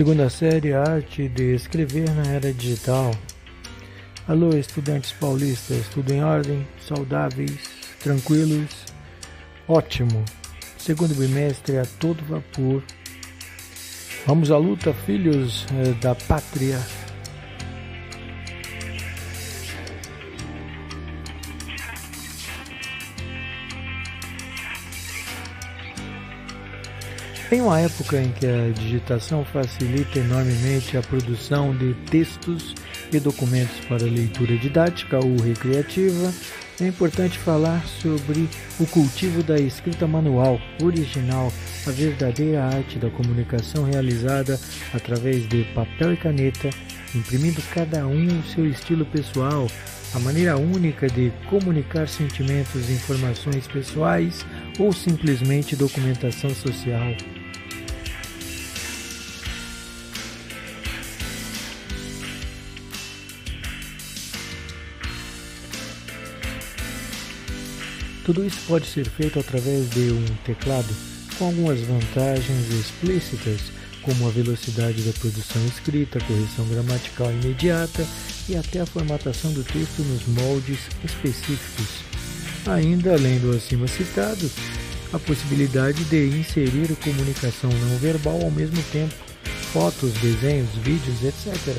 Segunda série, Arte de Escrever na Era Digital. Alô, estudantes paulistas, tudo em ordem? Saudáveis? Tranquilos? Ótimo! Segundo bimestre a todo vapor. Vamos à luta, filhos eh, da pátria. Em uma época em que a digitação facilita enormemente a produção de textos e documentos para leitura didática ou recreativa, é importante falar sobre o cultivo da escrita manual, original, a verdadeira arte da comunicação realizada através de papel e caneta, imprimindo cada um o seu estilo pessoal, a maneira única de comunicar sentimentos, informações pessoais ou simplesmente documentação social. Tudo isso pode ser feito através de um teclado, com algumas vantagens explícitas, como a velocidade da produção escrita, correção gramatical imediata e até a formatação do texto nos moldes específicos. Ainda, além do acima citado, a possibilidade de inserir comunicação não verbal ao mesmo tempo, fotos, desenhos, vídeos, etc.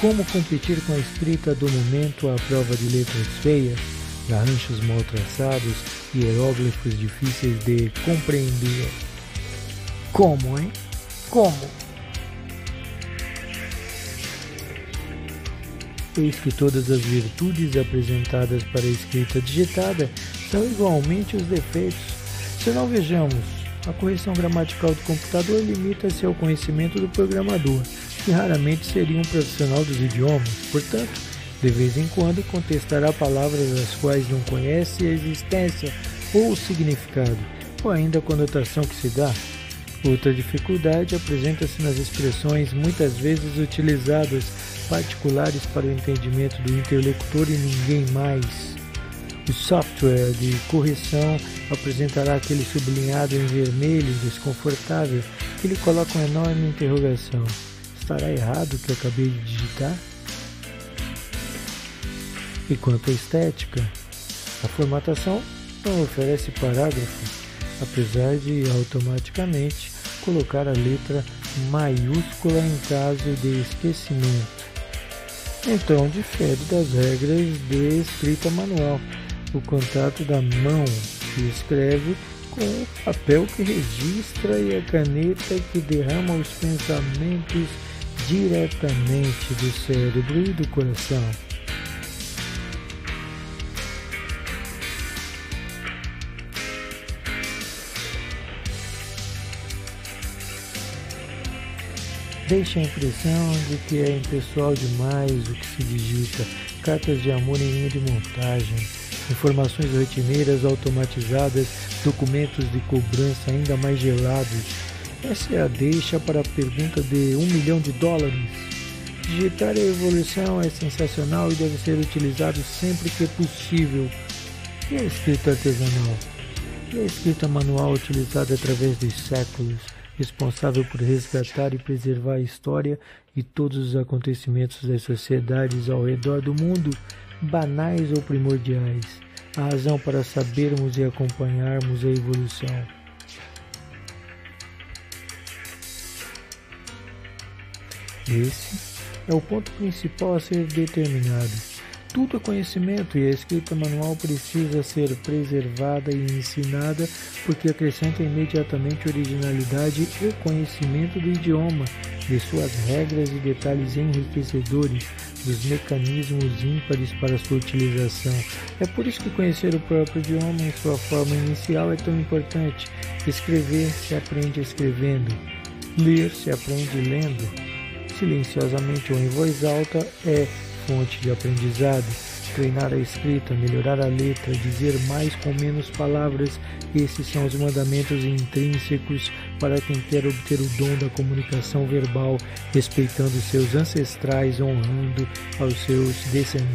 Como competir com a escrita do momento à prova de letras feias? Garranchos mal traçados e hieróglifos difíceis de compreender. Como, hein? Como? Eis que todas as virtudes apresentadas para a escrita digitada são igualmente os defeitos. Se não vejamos, a correção gramatical do computador limita-se ao conhecimento do programador, que raramente seria um profissional dos idiomas. Portanto, de vez em quando contestará palavras das quais não conhece a existência ou o significado, ou ainda a conotação que se dá. Outra dificuldade apresenta-se nas expressões muitas vezes utilizadas particulares para o entendimento do interlocutor e ninguém mais. O software de correção apresentará aquele sublinhado em vermelho desconfortável que lhe coloca uma enorme interrogação. Estará errado o que acabei de digitar? E quanto à estética, a formatação não oferece parágrafo, apesar de automaticamente colocar a letra maiúscula em caso de esquecimento. Então, difere das regras de escrita manual, o contato da mão que escreve com o papel que registra e a caneta que derrama os pensamentos diretamente do cérebro e do coração. Deixa a impressão de que é impessoal demais o que se digita, cartas de amor em linha de montagem, informações rotineiras automatizadas, documentos de cobrança ainda mais gelados. Essa é a deixa para a pergunta de um milhão de dólares. Digitar a evolução é sensacional e deve ser utilizado sempre que possível. E a escrita artesanal? E a escrita manual utilizada através dos séculos? Responsável por resgatar e preservar a história e todos os acontecimentos das sociedades ao redor do mundo, banais ou primordiais, a razão para sabermos e acompanharmos a evolução. Esse é o ponto principal a ser determinado tudo é conhecimento e a escrita manual precisa ser preservada e ensinada porque acrescenta imediatamente originalidade e conhecimento do idioma, de suas regras e detalhes enriquecedores, dos mecanismos ímpares para sua utilização. É por isso que conhecer o próprio idioma em sua forma inicial é tão importante. Escrever se aprende escrevendo, ler se aprende lendo. Silenciosamente ou em voz alta é fonte de aprendizado, treinar a escrita, melhorar a letra, dizer mais com menos palavras, esses são os mandamentos intrínsecos para quem quer obter o dom da comunicação verbal, respeitando seus ancestrais, honrando aos seus descendentes.